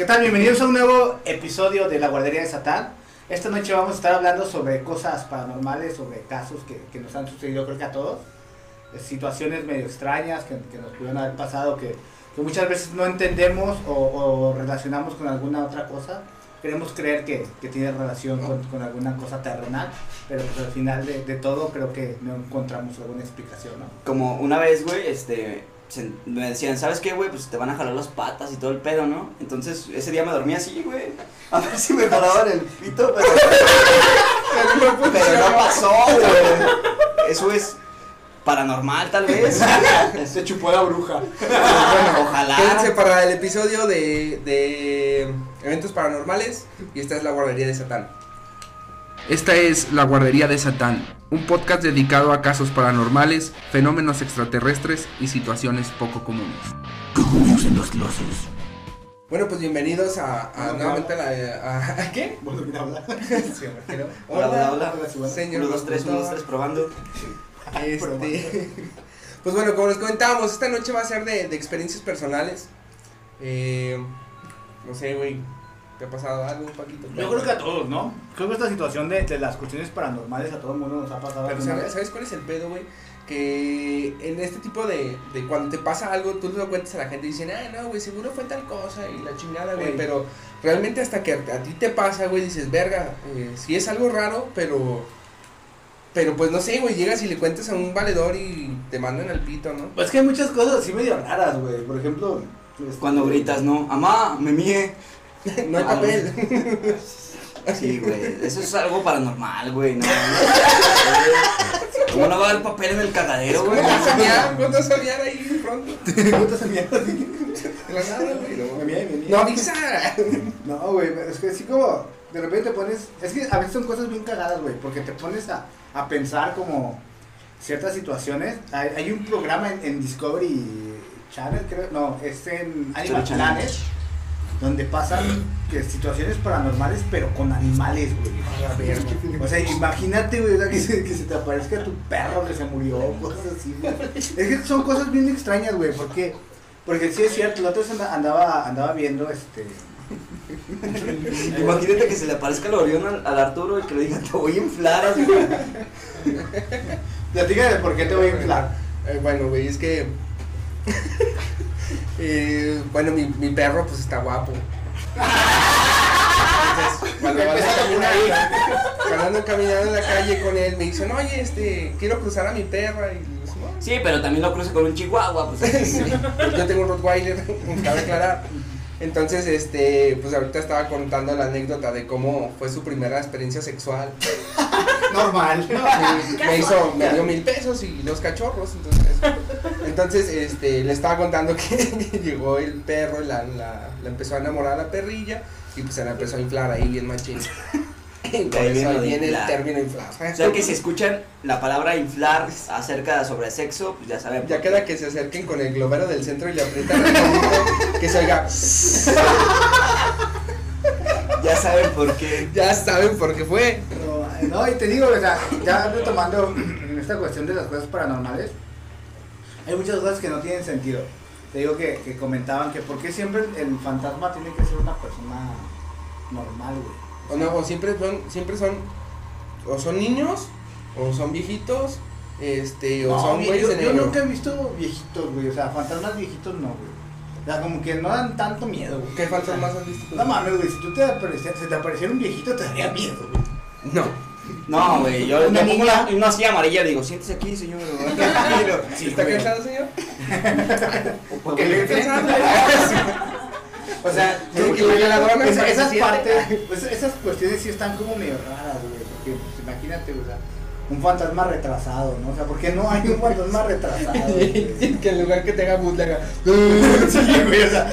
¿Qué tal? Bienvenidos a un nuevo episodio de La Guardería de Satán. Esta noche vamos a estar hablando sobre cosas paranormales, sobre casos que, que nos han sucedido creo que a todos. Eh, Situaciones medio extrañas que, que nos pudieron haber pasado que, que muchas veces no entendemos o, o relacionamos con alguna otra cosa. Queremos creer que, tiene relación con, con alguna cosa terrenal, pero pues al final de, de todo creo que no encontramos alguna explicación, ¿no? Como una vez, güey, este, se- me decían, ¿sabes qué, güey? Pues te van a jalar las patas y todo el pedo, ¿no? Entonces, ese día me dormí así, güey. A ver si me jalaban el pito, pero, pero no pasó, güey. Eso es paranormal, tal vez. Se chupó la bruja. Bueno, Ojalá. Quédense para el episodio de, de eventos paranormales y esta es la guardería de Satán. Esta es La Guardería de Satán, un podcast dedicado a casos paranormales, fenómenos extraterrestres y situaciones poco comunes. Bueno, pues bienvenidos a, a Bueno, nuevamente a la... A, ¿a qué? Bueno, mira, habla. Sí. Hola, hola, hola. Señor Uno, dos, tres, uno, dos, locutor. tres, probando. Este, pues bueno, como les comentábamos, esta noche va a ser de, de experiencias personales. Eh, no sé, güey, ¿te ha pasado algo, Paquito? Yo creo que a todos, ¿no? Creo que esta situación de, de las cuestiones paranormales a todo el mundo nos ha pasado. Pero ¿sabes, vez. ¿sabes cuál es el pedo, güey? Que en este tipo de, de cuando te pasa algo, tú lo cuentas a la gente y dicen, ah, no, güey, seguro fue tal cosa y la chingada, güey. Ey. Pero realmente hasta que a, a ti te pasa, güey, dices, verga, eh, sí es algo raro, pero... Pero pues no sé, güey, llegas y le cuentas a un valedor y te mandan al pito, ¿no? Pues que hay muchas cosas así medio raras, güey. Por ejemplo, este, Cuando gritas, ¿no? Amá, me mie. No hay Ah, papel. Sí, güey. Eso es algo paranormal, güey. No, ¿Cómo no va a haber papel en el cagadero, güey? ¿Cómo vas a soñar? ¿Cómo vas a soñar ahí pronto? se mierda así. De la nada, güey. No, avisa. No, güey, es que así como de repente te pones. Es que a veces son cosas bien cagadas, güey, porque te pones a, a pensar como ciertas situaciones. Hay, hay un programa en, en Discovery Channel, creo, no, es en Animal. Planet, donde pasan que situaciones paranormales, pero con animales, güey. O sea, imagínate, güey, o sea, que, se, que se te aparezca tu perro que se murió, cosas así, güey. Es que son cosas bien extrañas, güey, porque. Porque sí es cierto, la otra vez anda- andaba, andaba viendo este. Imagínate que se le aparezca el Orión al, al Arturo y que le diga, te voy a inflar así. Platícame por qué te voy a inflar. Eh, bueno, güey, es que. Eh, bueno, mi, mi perro, pues está guapo. Entonces, cuando ando caminando, cuando ando caminando en la calle con él, me dicen, oye, este, quiero cruzar a mi perra. Y le digo, "No". Sí, pero también lo cruce con un chihuahua, pues. Pues yo tengo un Rottweiler, cabe aclarar. Entonces, este, pues ahorita estaba contando la anécdota de cómo fue su primera experiencia sexual. Normal. Me hizo, me dio mil pesos y los cachorros, entonces, entonces, este, le estaba contando que llegó el perro, y la, la, la empezó a enamorar a la perrilla y pues se la empezó a inflar ahí bien machín. Y por eso viene ahí lo de viene el término inflar. O sea que si escuchan la palabra inflar acerca sobre sexo, pues ya saben. Ya queda que se acerquen con el globero del centro y le aprietan el que se oiga, Ya saben por qué. ya saben por qué fue. No, y te digo, o sea, ya retomando en esta cuestión de las cosas paranormales, hay muchas cosas que no tienen sentido. Te digo que, que comentaban que por qué siempre el, fantasma tiene que ser una persona normal, güey. O no, o siempre son, siempre son, o son niños, o son viejitos, este, o No, son yo, güeyes de yo negro. nunca he visto viejitos, güey. O sea, fantasmas viejitos no, güey. O sea, como que no dan tanto miedo, güey. ¿Qué fantasmas has visto? No mames, güey. Si tú te apareciera, si te apareciera un viejito, te daría miedo, güey. No. No, güey, yo, yo pongo una, una silla amarilla digo, siéntese aquí, señor. ¿Está cansado, señor? Le- O sea, Sí, que la esa- se esas partes, pues esas cuestiones sí están como medio raras, güey. Porque pues, imagínate, o sea, un fantasma retrasado, ¿no? O sea, ¿por qué no hay un fantasma retrasado? que en lugar que te haga boot le haga. Sí, güey, o sea.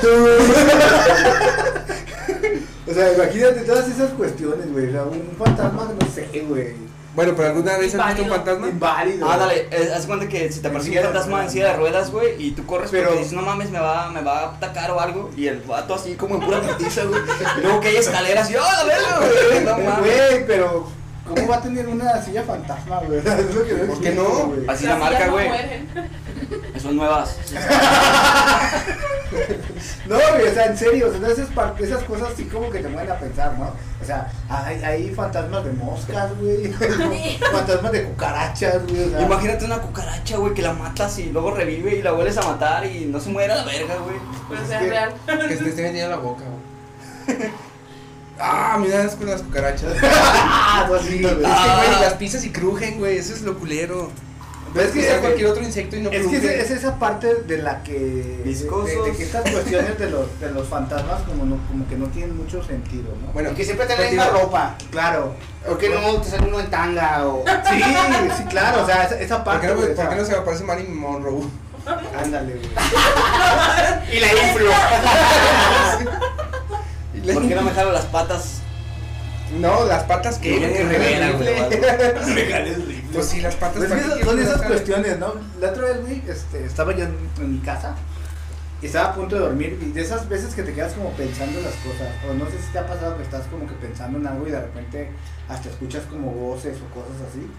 O sea, imagínate todas esas cuestiones, güey. O sea, un fantasma, no sé, güey. Bueno, pero alguna vez has visto un fantasma? Inválido. Ah, dale, eh, haz cuenta que si te silla de fantasma en silla de ruedas, güey, y tú corres Pero- porque dices, no mames, me va, me va a atacar o algo, y el vato así como en pura putiza, güey, y luego que hay escaleras y, ¡oh, la verga, güey! No mames. Güey, pero ¿cómo va a tener una silla fantasma, güey? Es lo que no ¿Por qué no? güey. Así la marca, güey. Es son nuevas. No, güey, o sea, en serio, o sea, esas, cosas sí como que te mueven a pensar, ¿no? O sea, hay, hay fantasmas de moscas, güey, fantasmas de cucarachas, güey, o sea. Imagínate una cucaracha, güey, que la matas y luego revive y la vuelves a matar y no se muere a la verga, güey. Pero Es sea que- real. Que se te esté metiendo en la boca, güey. Ah, mira, es con las cucarachas. Es que, Ah, no, sí, güey. güey, las pisas y crujen, güey. Eso es lo culero. Pero es que- que- cualquier otro insecto y no Es que cruje. es, es esa parte de la que. De, Viscosos. de que estas cuestiones de los, de los fantasmas como, no, como que no tienen mucho sentido, ¿no? Bueno, que siempre te la misma ropa. Claro. ¿Por qué no te sale uno en tanga o.? Sí, sí, claro, o sea, esa, esa ¿Por parte. qué no, güey, por o qué no se me aparece Marilyn Monroe? Ándale, güey. Y la inflo. ¿Por qué no me jalo las patas? No, las patas que. Rivera, güey. Regales. Pues sí, las patas Pues ¿para esas- qué son esas cuestiones, ¿no? La otra vez, güey, este, estaba yo en, en mi casa y estaba a punto de dormir y de esas veces que te quedas como pensando en las cosas, o no sé si te ha pasado que estás como que pensando en algo y de repente hasta escuchas como voces o cosas así.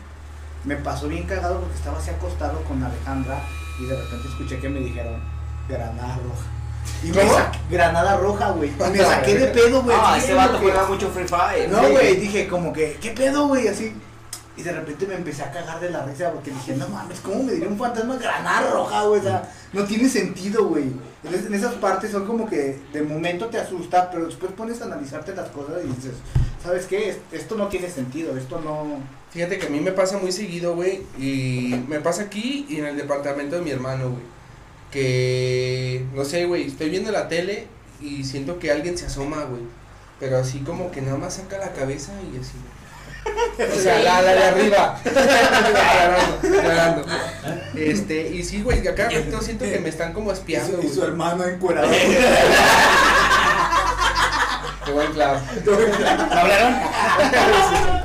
Me pasó bien cagado porque estaba así acostado con Alejandra y de repente escuché que me dijeron granada roja. Y me saqué, granada roja, güey. Y me saqué de pedo, güey. Ah, como vato juega mucho Free Fire. no, güey, dije como que, ¿qué pedo, güey? Así. Y de repente me empecé a cagar de la risa porque dije, no mames, ¿cómo me diría un fantasma granada roja, güey? O sea, no tiene sentido, güey. Entonces, en esas partes son como que de momento te asusta, pero después pones a analizarte las cosas y dices, ¿sabes qué? Es- Esto no tiene sentido, esto no. Fíjate que a mí me pasa muy seguido, güey. Y me pasa aquí y en el departamento de mi hermano, güey. Que, no sé, güey, estoy viendo la tele y siento que alguien se asoma, güey. Pero así como que nada más saca la cabeza y así. O sea, la, la de arriba. aclarando, aclarando. Este, y sí, güey, acá yo siento que me están como espiando, güey. hermano encuerado. Qué buen clavo. ¿Hablaron?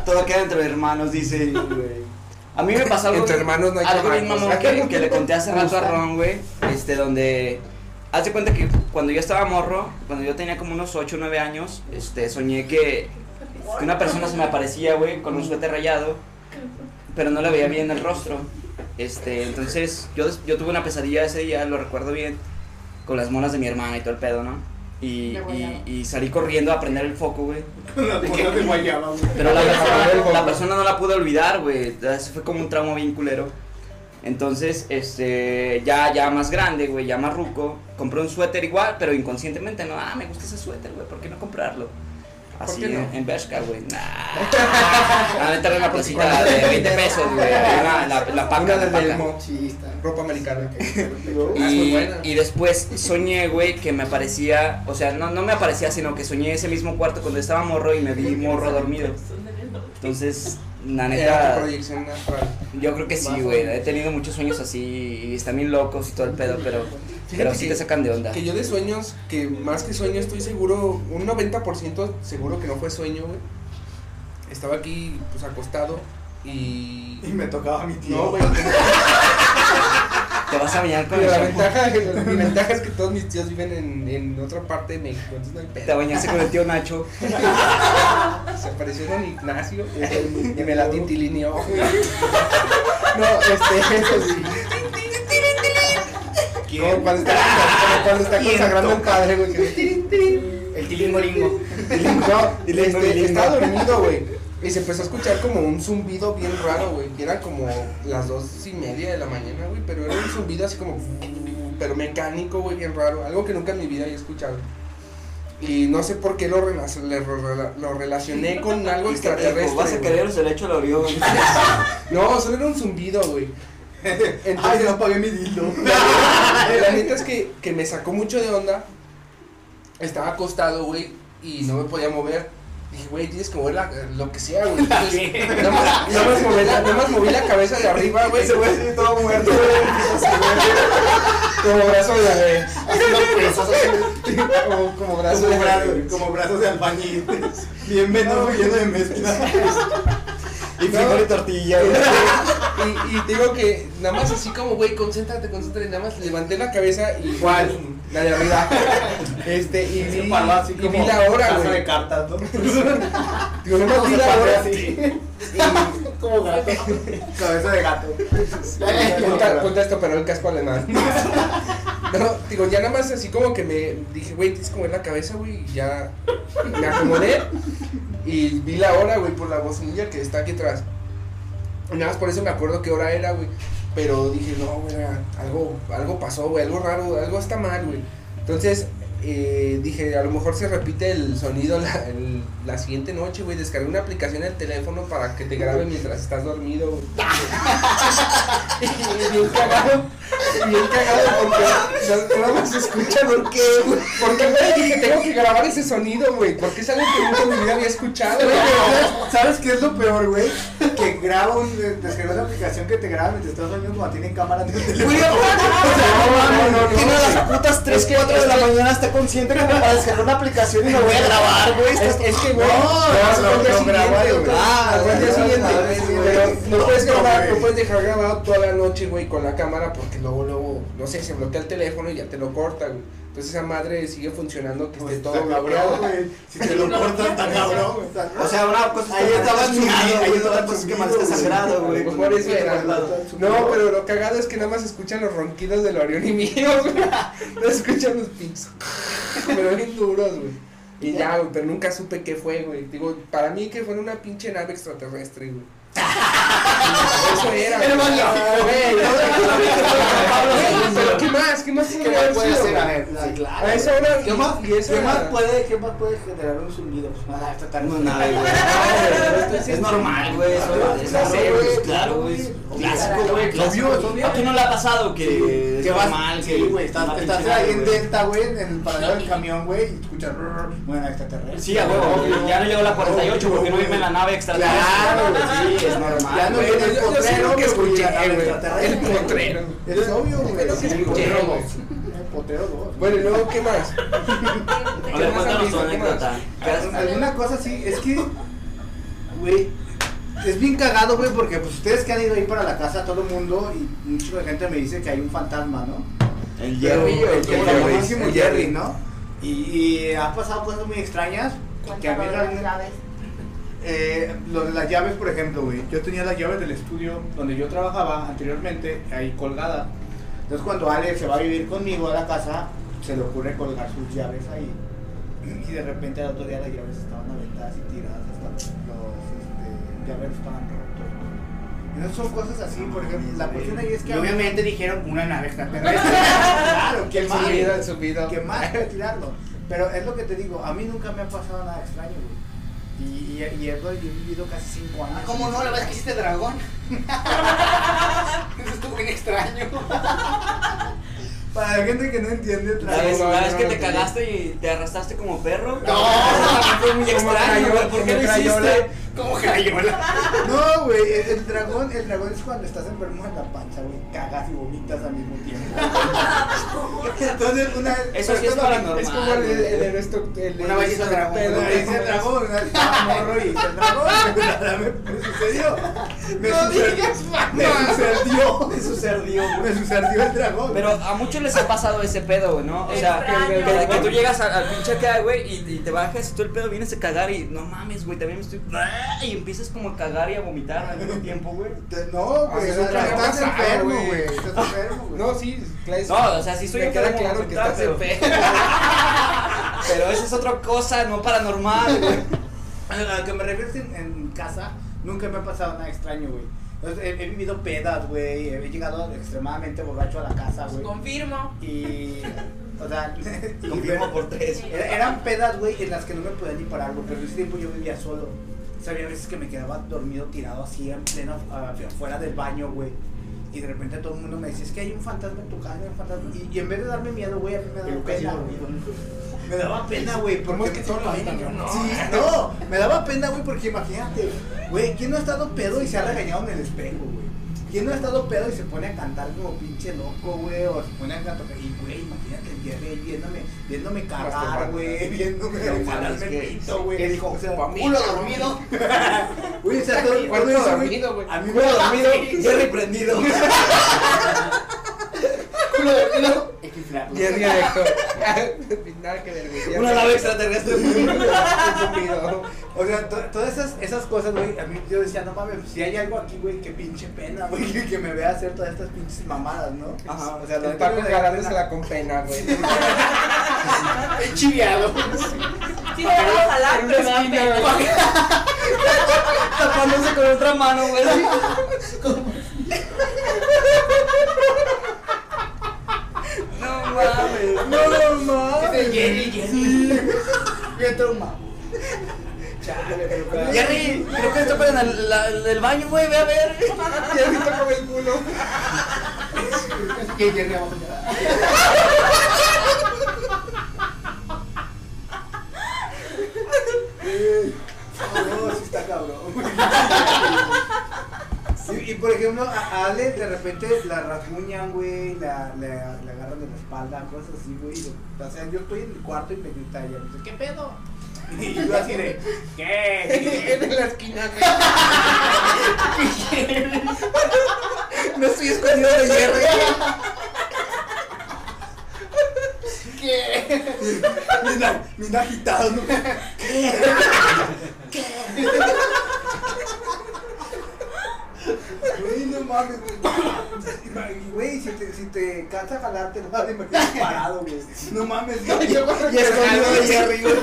Todo queda entre hermanos, dice. A mí me pasó algo. Entre hermanos no hay algo bien mamón que, que le conté hace rato a Ron, güey. Este, donde. Haz de cuenta que cuando yo estaba morro, cuando yo tenía como unos 8 o 9 años, este, soñé que, que una persona se me aparecía, güey, con un suéter rayado, pero no le veía bien el rostro. Este, entonces, yo, yo tuve una pesadilla ese día, lo recuerdo bien, con las monas de mi hermana y todo el pedo, ¿no? Y, y, y salí corriendo a prender el foco, güey. La bola de guayaba, güey. Pero la persona, la persona no la pude olvidar, güey. Eso fue como un trauma bien culero. Entonces, este, ya, ya más grande, güey, ya más ruco, compré un suéter igual, pero inconscientemente, no, ah, me gusta ese suéter, güey, ¿por qué no comprarlo? Así no? en, en Bershka, güey, nah. A meter en una placita de 20 pesos, güey, la, la, la paca, Una la paca. Ropa americana. Ah, Y, buena. y después soñé, güey, que me aparecía, o sea, no, no me aparecía, sino que soñé ese mismo cuarto cuando estaba morro y me vi morro dormido. Entonces, la Era tu neta, yo creo que sí, güey. He tenido muchos sueños así y están bien locos y todo el pedo, pero, pero Fíjate sí que- te sacan de onda. Que yo de sueños, que más que sueño estoy seguro, un 90% seguro que no fue sueño, güey. Estaba aquí, pues, acostado y... Y me tocaba mi tío. No, güey. Te vas a bañar con Pero el la shampoo. ventaja, mi ventaja es que todos mis tíos viven en, en otra parte de México, entonces no hay Te pedo. bañaste con el tío Nacho. Se apareció don Ignacio y me la tintilineó. No, este, eso sí. Como cuando está, cuando está consagrando el padre, güey. que-. El tilingolingo. No, este, estaba dormido, güey. Y se empezó a escuchar como un zumbido bien raro, güey. Y eran como las dos y media de la mañana, güey. Pero era un zumbido así como. Pero mecánico, güey, bien raro. Algo que nunca en mi vida había escuchado. Y no sé por qué lo, relac- le- lo, lo relacioné con algo que dijo, extraterrestre. Vas a güey. querer el hecho al Orión. No, solo era un zumbido, güey. Ay, Entonces, no pagué mi dildo. la neta es que, que me sacó mucho de onda. Estaba acostado, güey, y no me podía mover. Dije, güey, tienes que mover la- lo que sea, güey. Entonces, nada más, nada más moví la, nada más moví la cabeza de arriba, güey. Sí, todo muerto. Como brazo de. Así. Como, como brazo Como, de. como brazos de albañil. Bien venoso, lleno de mezcla. Y frijol y tortilla, güey. Y, y digo que nada más así como, güey, concéntrate, concéntrate. Nada más levanté la cabeza y. ¿Cuál? La de arriba. Este, y vi, así y como vi la hora, casa güey. de cartas, ¿no? Digo, nomás vi la hora. Y Como gato. Cabeza de gato. Ponta, ponte esto, pero el casco alemán. No, digo, ya nada más así como que me dije, güey, tienes como en la cabeza, güey, y ya me acomodé y vi la hora, güey, por la bocinilla que está aquí atrás. Y nada más por eso me acuerdo qué hora era, güey. Pero dije, no, güey, algo, algo pasó, güey, algo raro, algo está mal, güey. Entonces, eh, dije, a lo mejor se repite el sonido la, el- la siguiente noche, güey. Descargué una aplicación en el teléfono para que te grabe mientras estás dormido, güey. y bien cagado, bien cagado porque no- nada más se escucha por qué, güey. Porque, güey, dije, tengo que grabar ese sonido, güey. Porque es algo que nunca en mi vida había escuchado, güey. ¿Sabes qué es lo peor, güey? Que graba un. Descargas una aplicación que te graba mientras estás dormido como tienen cámara en el teléfono. No, no, no, Tiene las putas 3, Es que- 4 de la mañana, está consciente como para descargar una aplicación y lo voy a grabar, güey. Es, que, güey, No, no, no, no. Ah, Al día siguiente, puedes No, grabar, no puedes dejar grabado toda la noche, güey, con la cámara porque luego, luego, no sé, se bloquea el teléfono y ya te lo corta, güey. Entonces esa madre sigue funcionando que esté todo bloqueado, güey. Si te lo cortas, tan cabrón. O sea, una cosa Ahí estaba ahí güey, estaba cosas que más está güey. sagrado, güey. Pues por eso era. No, pero lo cagado es que nada más escuchan los ronquidos del Orión y mío, güey. No se escuchan los pinches. Pero bien duros, güey. Y ya, güey, pero nunca supe qué fue, güey. Digo, para mí que fue una pinche nave extraterrestre, güey. Eso era. Era más ¿qué más? ¿Qué más ¿Qué puede sido, ser? güey? A ver, sí, claro. A esa hora. ¿Qué más, y ¿qué más puede, qué más puede generar un zumbido? No, nada, güey. Es normal, güey. Es claro, güey. Clásico, güey. Clásico. ¿A quién no le ha pasado que Que vas, normal? sí, güey, estás, ahí en? Delta, güey, en el paradero del camión, güey, y escuchas, bueno, extraterrestre. Sí, a huevo. Ya no llegó la 48 porque no irme en la nave extraterrestre. Claro, güey, sí, es normal. Ya no viene el potrero que que escuché, güey. extraterrestre. El potrero. Es obvio, güey. Dos. El potrero dos. Bueno, y luego, ¿qué más? A ver, cuéntanos tu anécdota. Alguna- cosa así, es que, güey, es bien cagado, güey, porque pues ustedes que han ido ahí para la casa, todo el mundo, y mucha gente me dice que hay un fantasma, ¿no? El Pero Jerry, el, el el Jerry. famosísimo el Jerry, Jerry. ¿no? Y, y ha pasado cosas muy extrañas que a mí las llaves. Eh, lo de las llaves, por ejemplo, güey. Yo tenía las llaves del estudio donde yo trabajaba anteriormente, ahí colgada. Entonces, cuando Ale se va a vivir conmigo a la casa, se le ocurre colgar sus llaves ahí. Y de repente al otro día las llaves estaban aventadas y tiradas, hasta los este, llaveros estaban rotos. Esas son cosas así, por ejemplo. La cuestión ahí es que. Y obviamente dijeron una nave extraterrestre. claro, qué mal. subido, subido. Que tirarlo. Pero es lo que te digo, a mí nunca me ha pasado nada extraño, güey. Y, y, y he, vivido casi cinco años. Ah, ¿Cómo no? La es que hiciste dragón. Eso estuvo bien extraño. Para la gente que no entiende, La vez, la que te cagaste y te arrastraste como perro. No, fue muy extraño. ¿Por qué lo hiciste? ¿Cómo crayola? No, güey, el, dragón, el dragón es cuando estás enfermo en la pancha, güey, cagas y vomitas al mismo tiempo. Entonces, una Eso sí es paranormal. Es como el, el, el. El, Una vez hizo dragón, vez el dragón, estaba morro y el dragón, me, sucedió. Me No sucedió. digas Me sucedió. Me sucedió, güey. Me sucedió el dragón. Pero a muchos les ha pasado ese pedo, güey, ¿no? O sea, que, que- que tú llegas al, pinche acá, güey, y, y te bajas y todo el pedo vienes a cagar y no mames, güey, también me estoy. Y empiezas como a cagar y a vomitar al mismo tiempo, güey. No, güey, estás enfermo, güey. Estás enfermo, güey. No, sí, claro. No, o sea, sí estoy Me queda enfermo, claro que estás pero- enfermo. Pero esa es otra cosa, no paranormal, güey. A lo que me refiero es en, en casa, nunca me ha pasado nada extraño, güey. He, he vivido pedas, güey. He llegado extremadamente borracho a la casa, güey. Confirmo. Y. O sea. y- Confirmo por tres. Era- Eran pedas, güey, en las que no me podía ni parar, güey. Pero en ese tiempo yo vivía solo. O sea, había veces que me quedaba dormido tirado así en pleno, ah, afuera del baño, güey. Y de repente todo el mundo me decía, es que hay un fantasma en tu casa, hay un fantasma. Y, y en vez de darme miedo, güey, a mí me daba Pero pena. dormido. Me daba pena, güey, ¿Cómo porque es que todos lo no? Sí, no, me daba pena, güey, porque imagínate, güey, ¿quién no ha estado pedo y se ha regañado en el espejo, güey? ¿Quién no ha estado pedo y se pone a cantar como pinche loco, güey? O se pone a cantar, y güey, imagínate el Jerry ahí viéndome, viéndome cagar, güey, viéndome pito, güey. ¿Qué dijo? O sea. Culo dormido. Güey, o sea, todo, ¿Cuánto todo eso, dormido, güey? A mí me Culo dormido, Jerry prendido. Culo dormido. Equiflado. Jerry Erector. Nada que ver. Una nave extraterrestre. Estúpido. O sea, to- todas esas, esas cosas, güey, a mí yo decía, no mames, si hay algo aquí, güey, qué pinche pena, güey, que, me vea hacer todas estas pinches mamadas, ¿no? Ajá. O sea, la El Paco me da jalándosela con pena, güey. He chiviado. Sí, pero me da pena. Tapándose con otra mano, güey. No mames. No, no, Es mames. de Jerry, Jerry. Bien traumado. Chale. Jerry, creo que está para el, la- el, baño, güey, ve a ver. Y ahorita con el culo. Que Jerry abajo. Güey, No, sí está cabrón. Y, y, por ejemplo, a Ale de repente la rasguñan, güey, la, la, la agarran de la espalda, cosas así, güey. O sea, yo estoy en el cuarto y me grita ella, me dice, ¿qué pedo? Y yo así de, ¿qué? En la esquina, güey. No estoy escondido de Jerry. ¿Qué? Mira, mira agitado, ¿no? Güey, no mames, güey. Güey, si te, si te cansa jalarte, no vas a imaginar parado, güey. No mames, güey. Y escondido de Jerry, güey.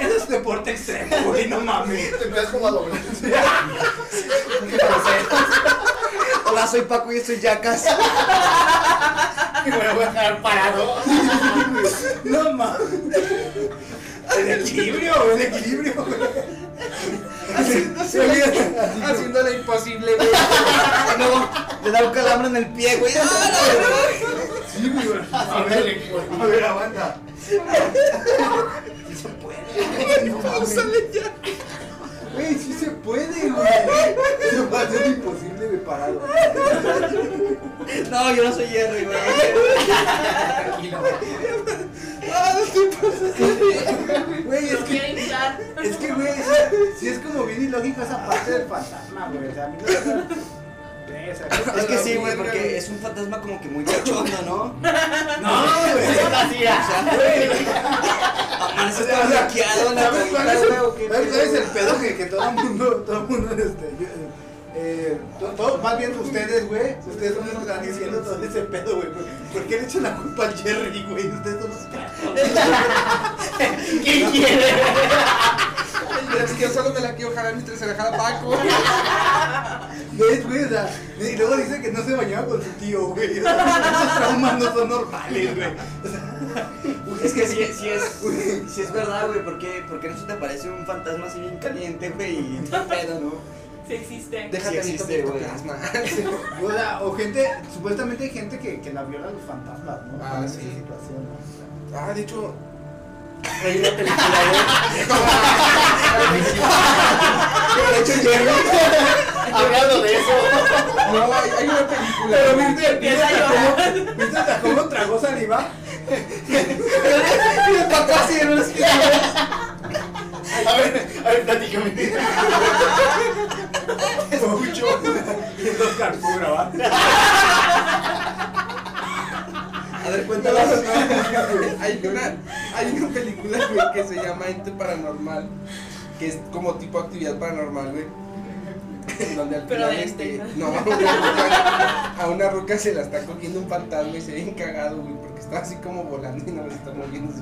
Eso es deporte extremo, güey, no mames. Te empiezas como a doblar. Hola, soy Paco y estoy Yacas. Y me voy a dejar parado. No mames. El equilibrio, el equilibrio, güey. Haciendo lo imposible, güey. No, le da un calambre en el pie, güey. Sí, güey. A ver, a ver, aguanta. Sí se puede. No mames. Güey, sí se puede, güey. Eso va a ser imposible de parado. No, yo no soy Jerry, güey. Tranquilo. Güey, es que, es que, güey, sí es como bien ilógico esa parte del fantasma, güey. O sea, a mí esa- Es que sí, güey, porque es un fantasma como que muy cachondo, ¿no? No, güey. Ah. Todo bloqueado en la ¿Sabes es güey, ¿o qué el, ¿sabes cuál es pedo? el pedo que, que todo el mundo, todo el mundo, este, eh, to- todo, más bien ustedes, güey, ustedes son los que están diciendo todo ese pedo, güey, ¿por, qué le echan la culpa al Jerry, güey? Ustedes son los que... ¿Qué quiere? Es que yo solo me la quiero jalar mientras se la jala Paco. ¿Ves, güey? O sea, y luego dice que no se bañaba con su tío, güey. O sea, esos traumas no son normales, güey. O sea, Es que sí, sí es, sí es verdad, güey, ¿por qué, por qué no se te parece un fantasma así bien caliente, güey, y pedo, no? Sí existe. Déjate Sí existe, güey. o, sea, o gente, supuestamente hay gente que, que la viola a los fantasmas, ¿no? Ah, sí. ¿no? Ah, de hecho, Hay una película, güey. De hecho, Jerry. Hablando de eso. no, hay, hay una película. Pero viste, Empieza a viste ¿Viste hasta cómo tragó saliva? Hay una, hay una película, güey, que se llama Ente Paranormal, que es como tipo actividad paranormal, güey. En donde al final, este, no, a una ruca se la está cogiendo un fantasma y se ve encagado, güey, porque está así como volando y no le está moviendo.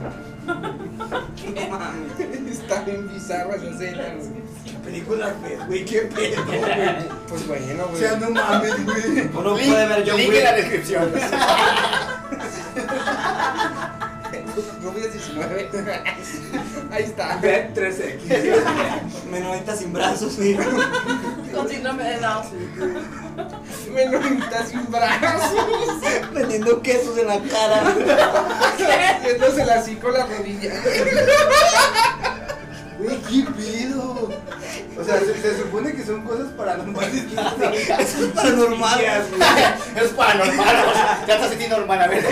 No mames. Está bien bizarra esa escena, güey. ¿Qué película güey? ¿Qué pedo, güey? Pues bueno, O güey. sea, no mames, güey. Uno puede ver John Link en la descripción. Rubias 19. Ahí está. Ve 3X. Menonita sin brazos, mira. Con síndrome de Down. Menonita sin brazos. Vendiendo quesos en la cara. Haciéndosela así con la rodilla. Güey, ¿qué pedo? O sea, se, se supone que son cosas paranormales. Es paranormal. Es paranormal. Ya estás sintiendo normal, a ver.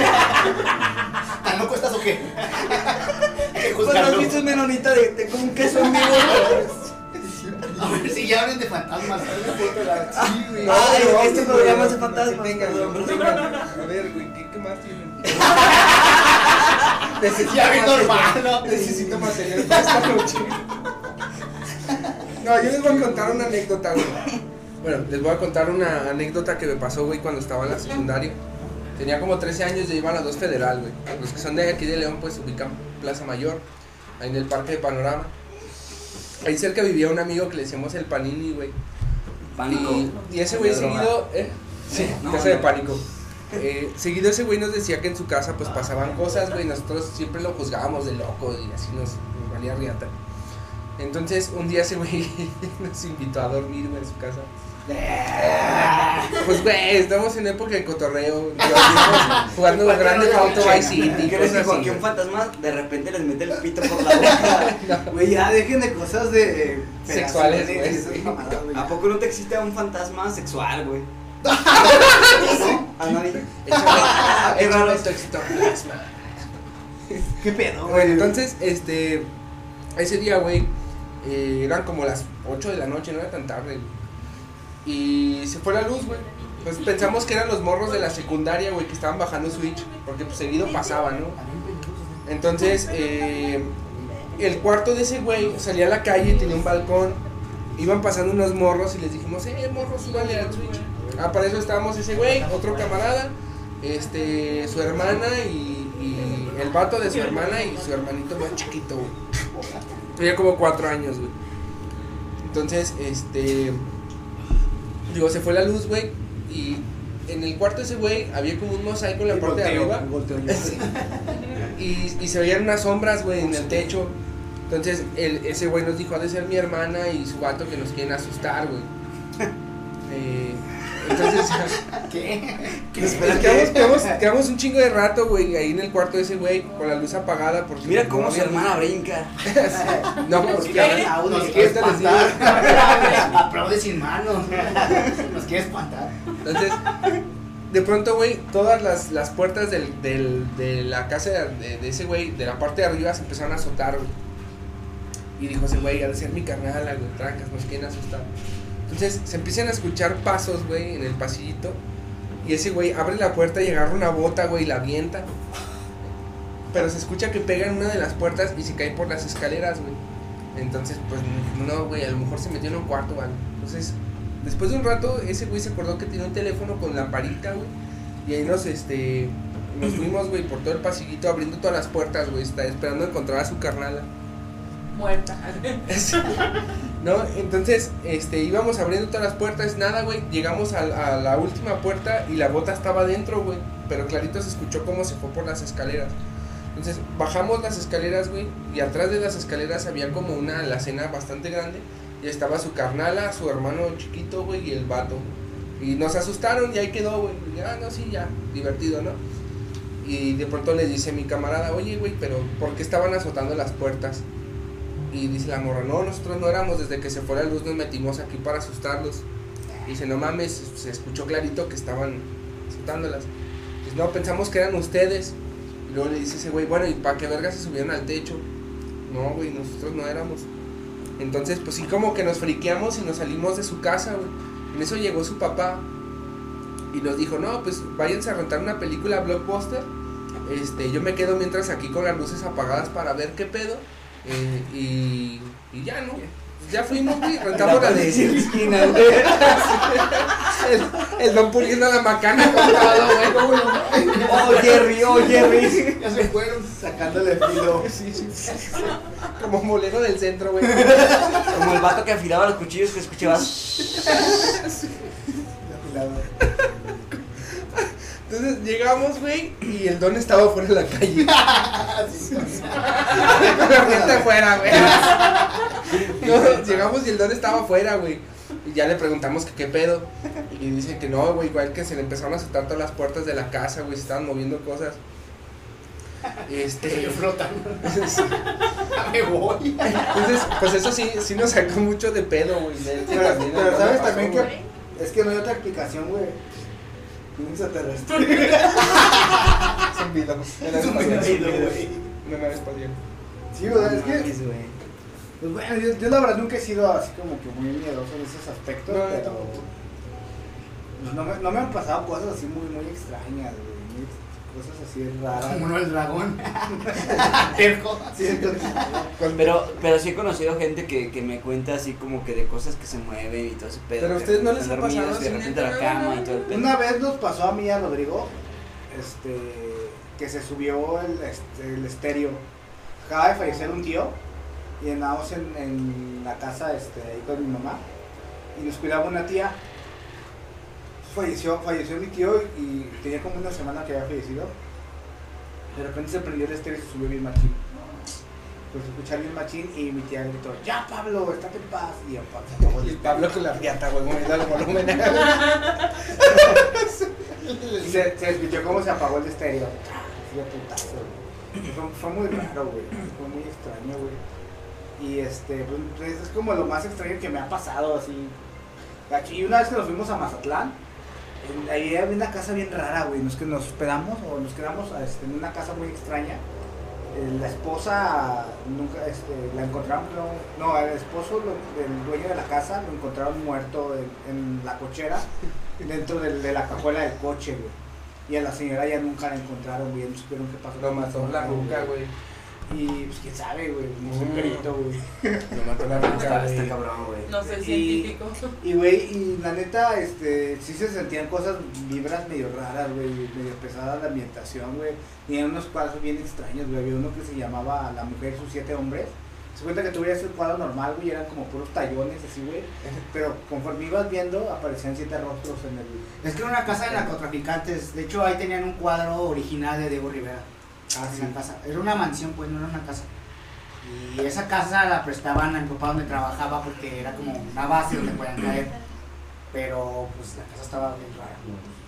¿Tan loco estás o qué? Que Pues no has juzgarlo. visto menonita de, de con un queso en vivo. A ver si ya hablen de fantasmas. Sí, güey. Ah, No, este no, programa no, es de fantasmas, Venga. A ver, güey, ¿qué, qué más tienen? Ya bien normal, ¿no? Necesito material para esta noche. No, yo les voy a contar una anécdota, güey. Bueno, les voy a contar una anécdota que me pasó, güey, cuando estaba en la secundaria. Tenía como 13 años, yo iba a 2 Federal, güey. Los que son de aquí de León, pues ubican Plaza Mayor, ahí en el Parque de Panorama. Ahí cerca vivía un amigo que le decíamos el Panini, güey. Pánico. Y, y ese güey seguido, ¿eh? Sí, No, casa de pánico. Eh, seguido ese güey nos decía que en su casa pues pasaban cosas, güey, nosotros siempre lo juzgábamos de loco y así nos, nos valía riata. Entonces un día ese güey nos invitó a dormir, güey, en su casa. Pues güey, estamos en época de cotorreo, divertimos, jugando grande auto Vice City, ¿Crees que un fantasma de repente les mete el pito por la boca? Güey, ya dejen de cosas de. Sexuales, güey, mamadas, güey. ¿A poco no te existe un fantasma sexual, güey? ¿A nadie? Tu ectoplasma. ¿Qué pedo, Bueno, güey? entonces, este, ese día, güey, eh, eran como las 8 de la noche, no era tan tarde, güey. Y se fue la luz, güey. Pues pensamos que eran los morros de la secundaria, güey, que estaban bajando Switch, porque pues seguido pasaba, ¿no? Entonces, eh, el cuarto de ese güey salía a la calle, tenía un balcón, iban pasando unos morros y les dijimos, eh, morros, súbale al Switch. Ah, para eso estábamos ese güey, otro camarada, este, su hermana y, y el vato de su hermana y su hermanito más chiquito, güey. Tenía como cuatro años, güey. Entonces, este, digo, se fue la luz, güey, y en el cuarto de ese güey había como un mosaico en la Y parte de arriba. Y, y se veían unas sombras, güey, en el techo. Entonces, el, ese güey nos dijo, ha de ser mi hermana y su vato que nos quieren asustar, güey. Eh, entonces, ¿Qué? pues, quedamos, quedamos- quedamos un chingo de rato, güey, ahí en el cuarto de ese güey, con la luz apagada. Porque Mira no cómo su había- hermana brinca. No, Nos porque quiere, nos quiere les espantar. Aplaude sin manos. Nos quiere espantar. Entonces, de pronto, güey, todas las, las puertas del, del, de la casa de, de ese güey, de la parte de arriba, se empezaron a azotar, güey. Y dijo ese güey, de ser mi carnal, güey, trancas, nos quieren asustar. Entonces, se empiezan a escuchar pasos, güey, en el pasillito. Y ese güey abre la puerta y agarra una bota, güey, y la avienta. Pero se escucha que pega en una de las puertas y se cae por las escaleras, güey. Entonces, pues, no, güey, a lo mejor se metió en un cuarto, güey. Entonces, Después de un rato, ese güey se acordó que tenía un teléfono con lamparita, güey. Y ahí nos, este, nos fuimos, güey, por todo el pasillito abriendo todas las puertas, güey. Está esperando encontrar a su carnala. Muerta. ¿No? Entonces, este, íbamos abriendo todas las puertas, nada, güey. Llegamos a, a la última puerta y la bota estaba dentro, güey. Pero clarito se escuchó cómo se fue por las escaleras. Entonces, bajamos las escaleras, güey. Y atrás de las escaleras había como una alacena bastante grande. Y estaba su carnala, su hermano chiquito, güey, y el vato. Y nos asustaron y ahí quedó, güey. Ah, no, sí, ya, divertido, ¿no? Y de pronto le dice mi camarada, oye, güey, pero ¿por qué estaban azotando las puertas? Y dice la morra, no, nosotros no éramos, desde que se fue la luz nos metimos aquí para asustarlos. Y dice, no mames, se escuchó clarito que estaban azotándolas. Dice, no, pensamos que eran ustedes. Y luego le dice ese güey, bueno, ¿y para qué verga se subieron al techo? No, güey, nosotros no éramos. Entonces, pues sí, como que nos friqueamos y nos salimos de su casa, güey. En eso llegó su papá y nos dijo, no, pues váyanse a rentar una película blockbuster. Este, yo me quedo mientras aquí con las luces apagadas para ver qué pedo. Eh, y, y ya, ¿no? Ya fuimos, güey, rentamos la de esquina, güey. el, el don puliendo la macana con todo, güey. Oh, Jerry, oh, Jerry. Ya se fueron sacándole filo. Sí, sí, sí. Como molero del centro, güey. Como el vato que afilaba los cuchillos que escuchabas. Entonces llegamos, güey, y el don estaba fuera de la calle. La gente afuera, güey. No, llegamos y el don estaba afuera, güey. Y ya le preguntamos que qué pedo. Y dice que no, güey, igual que se le empezaron a azotar todas las puertas de la casa, güey, se estaban moviendo cosas. Este. Yo flotando. Me voy. Entonces, pues eso sí, sí nos sacó mucho de pedo, güey. Pero, sabes también que es que no hay otra explicación, güey. Un extraterrestre. Era espacial. video, güey. Nave espacial. Sí, ¿verdad? Es que, pues bueno, yo, yo la verdad nunca he sido así como que muy miedoso en esos aspectos, No, pero pues no, me, no me han pasado cosas así muy, muy extrañas, güey. Cosas así raras. Como no el dragón. Terco. Sí, entonces, Pero, pero sí he conocido gente que, que me cuenta así como que de cosas que se mueven y todo ese pedo. Pero a ustedes no les ha pasado de así, repente la cama y todo el pedo. Una vez nos pasó a mí y a Rodrigo, este, que se subió el, este, el estéreo. Acaba de fallecer un tío y andábamos en, en la casa este, ahí con mi mamá y nos cuidaba una tía. Falleció, falleció mi tío y tenía como una semana que había fallecido. De repente se prendió el estéreo y se subió bien machín. Pues escuchar bien machín y mi tía gritó, ya Pablo, estate en paz. Y ya, pa- se apagó el Y Pablo con la riata, güey, moviendo el volumen. Y se, se escuchó cómo se apagó el estéreo. De putazo. Fue, fue muy raro, güey. Fue muy extraño, güey. Y este, pues, es como lo más extraño que me ha pasado, así. Aquí una vez que nos fuimos a Mazatlán, ahí había una casa bien rara, güey. Nos, que nos hospedamos o nos quedamos este, en una casa muy extraña. Eh, La esposa nunca, este, la encontraron, creo- no, el esposo lo- del dueño de la casa lo encontraron muerto en, en la cochera, dentro de, la cajuela del coche, güey. Y a la señora ya nunca la encontraron, güey, no supieron qué pasó. Lo mató la ruca, güey. Y pues quién sabe, güey, no soy Mm. perito, güey. Lo mató la está güey. cabrón, güey. No sé, Y- científico. Y güey, y la neta, este, sí se sentían cosas, vibras medio raras, güey, medio pesada la ambientación, güey. Tenían unos cuadros bien extraños, güey. Había uno que se llamaba La mujer y sus siete hombres. Se cuenta que tú veías el cuadro normal, güey, eran como puros tallones, así, güey. Pero conforme ibas viendo, aparecían siete rostros en el. Es que era una casa de narcotraficantes. De hecho, ahí tenían un cuadro original de Diego Rivera. Ah, sí. casa. Era una mansión, pues, no era una casa. Y esa casa la prestaban a mi papá donde trabajaba porque era como una base donde podían caer. Pero, pues, la casa estaba bien rara.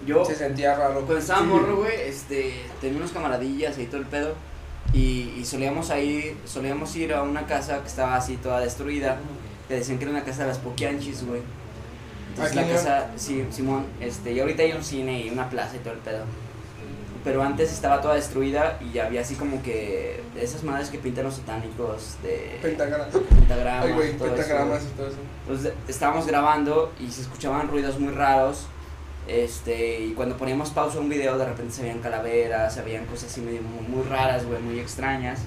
Yo, Se sentía raro. cuando estaba Sí. morro, güey, este, tenía unos camaradillas y todo el pedo. Y, y solíamos ir, solíamos ir a una casa que estaba así toda destruida. Que decían que era una casa de las Poquianchis, güey. Entonces la casa, sí, Simón, este, y ahorita hay un cine y una plaza y todo el pedo. Pero antes estaba toda destruida y había así como que esas madres que pintan los satánicos de Pentagrama. pentagramas. Ay, todo pentagramas güey. y todo eso. Entonces estábamos grabando y se escuchaban ruidos muy raros. Este, y cuando poníamos pausa a un video, de repente se veían calaveras, se veían cosas así medio muy, muy raras, güey, muy extrañas.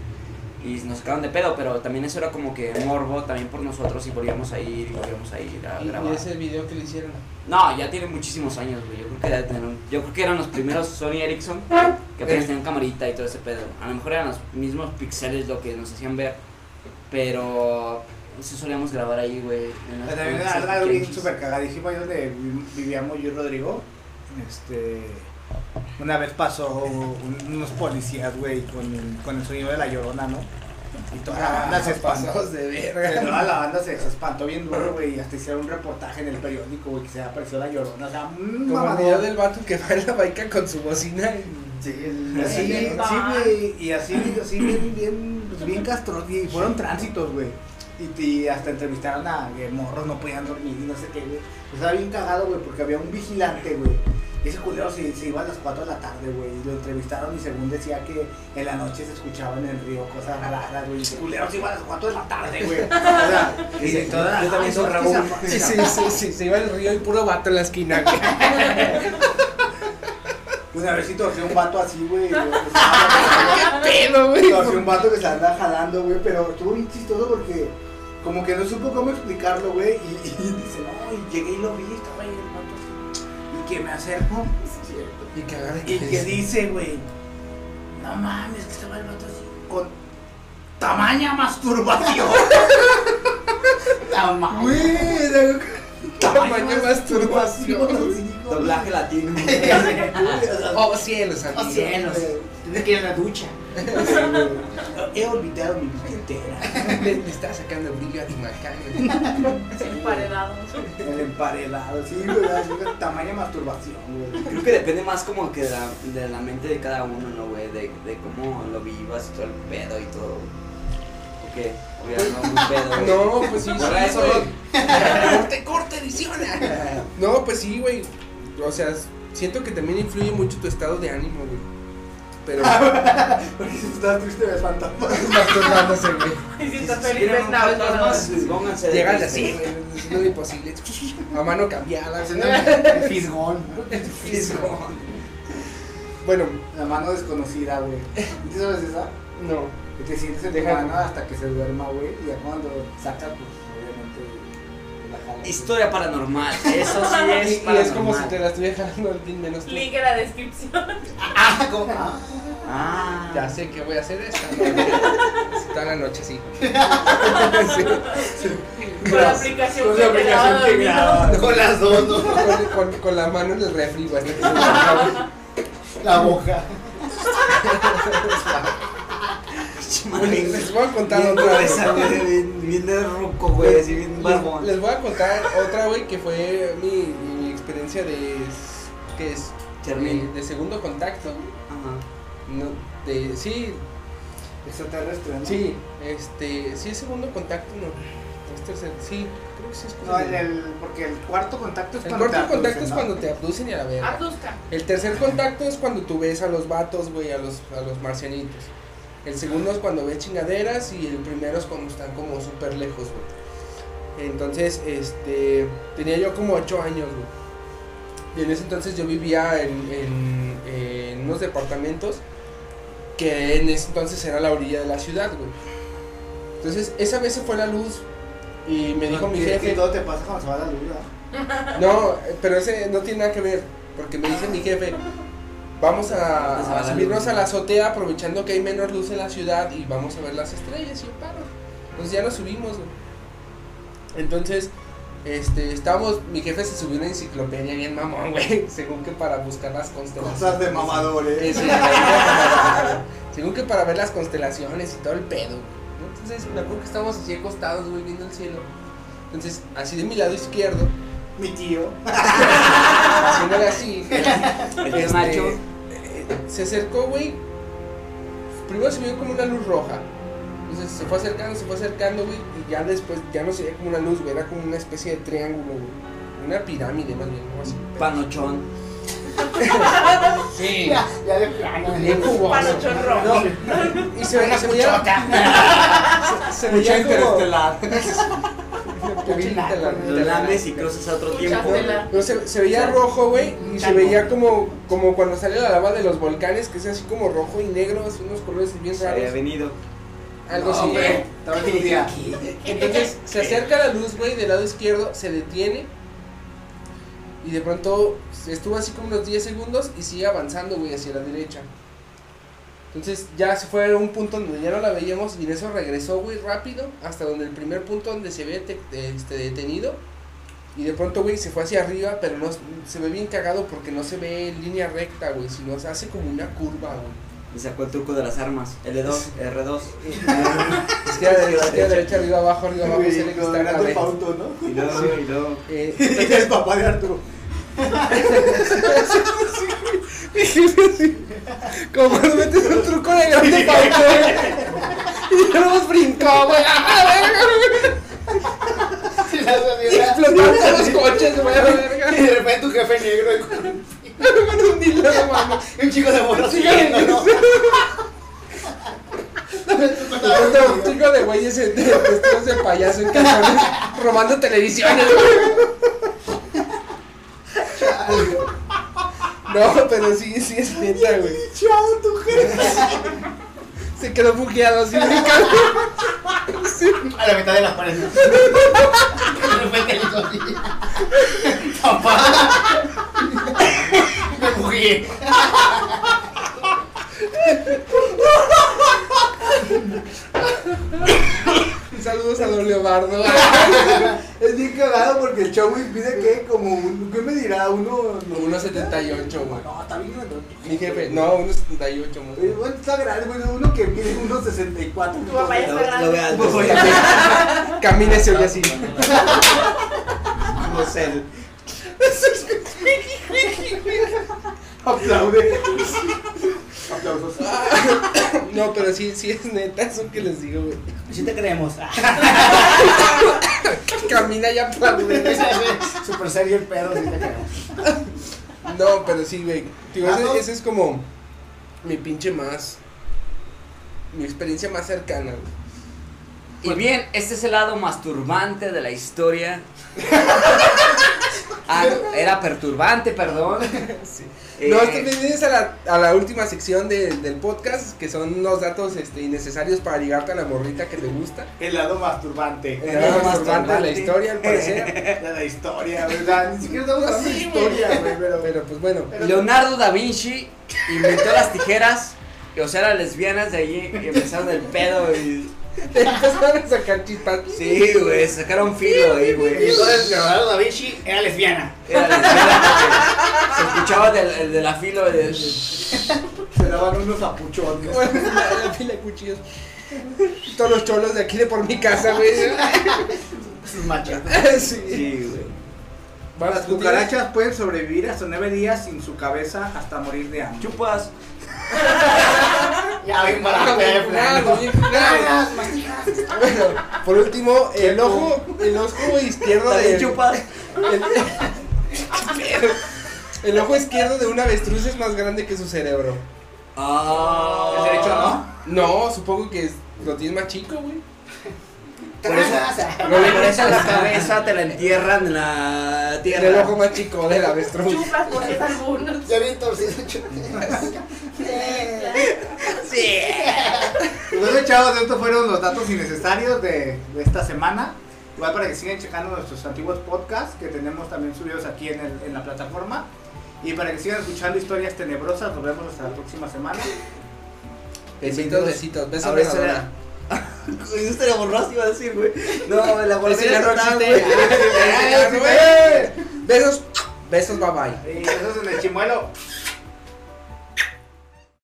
Y nos sacaron de pedo, pero también eso era como que morbo también por nosotros y volvíamos a ir y volvíamos a ir a ¿Y, grabar. y ese video que le hicieron? No, ya tiene muchísimos años, güey. Yo creo que debe tener un- yo creo que eran los primeros Sony Ericsson que apenas tenían camarita y todo ese pedo. A lo mejor eran los mismos pixeles lo que nos hacían ver, pero eso solíamos grabar ahí, güey. También algo bien súper cagadísimo ahí donde vi- vivíamos yo y Rodrigo. Este. Una vez pasó un- unos policías, güey, con, con el sonido de la llorona, ¿no? Y toda la banda se espantó. pasados de verga. Toda la banda se, se espantó bien duro, güey, y hasta hicieron un reportaje en el periódico, güey, que se apareció la llorona. O sea, un Como el video del vato que va en la baica con su bocina. y- Sí, así, Sí, sí, va. güey, y así, así bien, bien, pues bien castros, y fueron tránsitos, güey. Y, y hasta entrevistaron a que morros no podían dormir y no sé qué, güey. Pues estaba bien cagado, güey, porque había un vigilante, güey. Y ese culero se, se iba a las 4 de la tarde, güey. Y lo entrevistaron y según decía que en la noche se escuchaba en el río cosas raras, güey. Ese culero se iba a las 4 de la tarde, güey. O sea, y de toda la- Yo también soy Raúl. Sí, sí, sí, sí, se iba al río y puro vato en la esquina. güey. Una vez sí torció un vato así, güey. ¿Qué pedo, güey? Torció un vato que se anda jalando, güey, pero estuvo bien chistoso porque como que no supo cómo explicarlo, güey, y, y dice, no, y llegué y lo vi, estaba ahí que me acerco, Y que agarra y que dice, güey, no mames, que estaba el vato así, con tamaña masturbación. tamaña. Güey, la- tamaña masturbación. Doblaje latino. Oh, cielos, amigo. Oh cielos, tienes que ir a la ducha. He olvidado mi billetera. Le, le estaba sacando brillo a tu macana. Emparedado. El emparedado, sí, güey, así, tamaña masturbación, güey. Creo que depende más como que de la, de la mente de cada uno, ¿no, güey? De, de cómo lo vivas y todo el pedo y todo. ¿O qué? Obviamente, no, un pedo, güey. No, pues sí, sí, Borra eso, güey. Corte, corte, ediciona. No, pues sí, güey. O sea, siento que también influye mucho tu estado de ánimo, güey. Pero Porque si estás triste ves fantasmas. masturbándose, güey. Y si estás feliz, ves un naves fantasma, voladoras. pónganse Llegan así, güey, es lo imposible. A mano cambiada, fisgón. Fisgón. Bueno, La mano desconocida, güey. ¿Tú sabes esa? no. Que te sientes en tu mano hasta que se duerma, güey. Y ya cuando saca, pues. Historia paranormal. Eso sí es y es paranormal. como si te la estuviera jalando alguien menos tú. Link en la descripción. Ah, como. Ah. Ah. Ya sé que voy a hacer esta. Toda la noche, sí. Con la aplicación Con la aplicación que graba. Con las dos, ¿no? Con, con- con la mano en el refri, acabe. La boca. Les voy a contar Bien otra. güey, bien, bien de ruco, güey, así bien barbón. Les, voy a contar otra, güey, que fue mi, mi experiencia de. ¿Qué es? De, de segundo contacto. güey. Ajá. No, de, sí, Extraterrestre, ¿no? sí, este. Sí, es segundo contacto, no. Es tercer, sí, creo que sí es No, el, el- porque el cuarto contacto es El cuando cuarto te contacto abducen, es ¿no? cuando te abducen y a la verga. Abduzca. El tercer contacto es cuando tú ves a los vatos, güey, a los, a los marcianitos. El segundo es cuando ves chingaderas y el primero es cuando están como súper lejos, güey. Entonces, este, tenía yo como 8 años, güey. Y en ese entonces yo vivía en, en, en unos departamentos que en ese entonces era la orilla de la ciudad, güey. Entonces, esa vez se fue la luz y me dijo mi Que- jefe... Que todo te pasa cuando se va la luz. No, eh, pero ese no tiene nada que ver, porque me dice mi jefe, vamos a, subirnos a la azotea aprovechando que hay menos luz en la ciudad y vamos a ver las estrellas y yo paro. Entonces ya nos subimos. güey. Entonces, este, estábamos, mi jefe se subió una enciclopedia bien mamón, güey, según que para buscar las constelaciones. Cosas de mamadores. Eh, sí, según que para ver las constelaciones y todo el pedo. Entonces, me acuerdo que estábamos así acostados, güey, viendo el cielo. Entonces, así de mi lado izquierdo, Mi tío. haciéndole así. El tío este, Nacho. Se acercó, güey. Primero se vio como una luz roja. Entonces se fue acercando, se fue acercando, güey. Y ya después, ya no se veía como una luz, güey. Era como una especie de triángulo, güey. Una pirámide, más bien, algo así. Panochón. Sí. Ya, ya de plano. Panochón rojo. Y se, veía- se veía. Se, se Mucha veía como. interestelar. Pinche interestelar. Lo lames y cruzas a otro tiempo. Se, se veía rojo, güey, y se veía como, como cuando sale la lava de los volcanes, que es así como rojo y negro, así unos colores bien Se había raros. venido. Algo así. Entonces se acerca la luz, güey, del lado izquierdo, se detiene. Y de pronto estuvo así como unos 10 segundos y sigue avanzando, güey, hacia la derecha. Entonces ya se fue a un punto donde ya no la veíamos y en eso regresó, güey, rápido hasta donde el primer punto donde se ve te- este, detenido. Y de pronto, güey, se fue hacia arriba, pero no se ve bien cagado porque no se ve en línea recta, güey, sino se hace como una curva, güey. Y sacó el truco de las armas. L2, R2. Izquierda, derecha, izquierda, derecha, arriba, abajo, arriba, abajo, se le está. Y luego, y luego. Eh, Y el papá de Arturo. Como cuando metes un truco de grande pauta, güey. Y luego brincó, güey. ¡Ah, Y explotaron todos los coches, güey. Y de repente tu jefe negro y con un hilo de mano. un chico de morro Sí, siguiendo, ¿no? Un chico de güeyes de vestidos de payaso en calzones robando televisiones, güey. No, pero sí, sí es neta, güey. Chao, tu jefe. Se quedó bugueado así, brincando. Sí. A la mitad de la pared. Papá. Me bugué. Saludos a Don Leobardo. Porque el chavo pide que como un, ¿qué me dirá? Uno, Como 1.78, güey. No, está bien. Mi jefe, no, 1.78, güey. Bueno, está grande, güey, uno que mide unos 64. Tu papá ya lo alto. Camina se oye así. Como cel. Aplaude. Aplausos. No, pero sí, sí es neta eso que les digo, güey. Sí te creemos. Camina y aplaude. Super serio el pedo, sí te creemos. No, pero sí, güey. Digo, ese, es como mi pinche más. Mi experiencia más cercana, güey. Y bien, este es el lado masturbante de la historia. Ah, era perturbante, perdón. Sí. Eh, No, este, bienvenidos a la, a la última sección de- del podcast, que son unos datos este, innecesarios para ligarte a la morrita que te gusta. El lado masturbante. El lado más masturbante de la historia, al parecer. De la historia, ¿verdad? Ni siquiera estamos hablando de historia, güey, pero. Pero pues bueno, Leonardo da Vinci inventó las tijeras, o sea, las lesbianas de allí y empezaron el pedo y... empezaron a sacar chispas. Sí, güey, sacaron filo ahí, Y güey. entonces Leonardo da Vinci era lesbiana. Era lesbiana se escuchaba del, el de la filo de... de- Se daban unos apuchones. Bueno, la, la de cuchillos. Todos los cholos de aquí de por mi casa, güey. Sus machetes. Sí. Sí, güey. Las cucarachas pueden sobrevivir hasta nueve días sin su cabeza hasta morir de hambre. Chupas. Ya bien masticas. Bueno, por último, el ojo, el ojo izquierdo de. El, el ojo izquierdo de un avestruz es más grande que su cerebro. Ah. ¿El derecho no? No, supongo que es- lo tienes más chico, güey. Por eso, por eso la cabeza te la entierran en la tierra. El ojo más chico del avestruz. Chupas por es algunos. Ya bien torcido. Sí. Pues bueno, chavos, estos fueron los datos innecesarios de, de esta semana. Igual para que sigan checando nuestros antiguos podcasts que tenemos también subidos aquí en, el- en la plataforma. Y para que sigan escuchando historias tenebrosas, nos vemos hasta la próxima semana. Besitos, besitos. Besos La Eso estaría borroso, iba a decir, güey. No, la Ese guardería era está, chiste. güey. Besos, besos, bye bye. Y eso es en el chimuelo.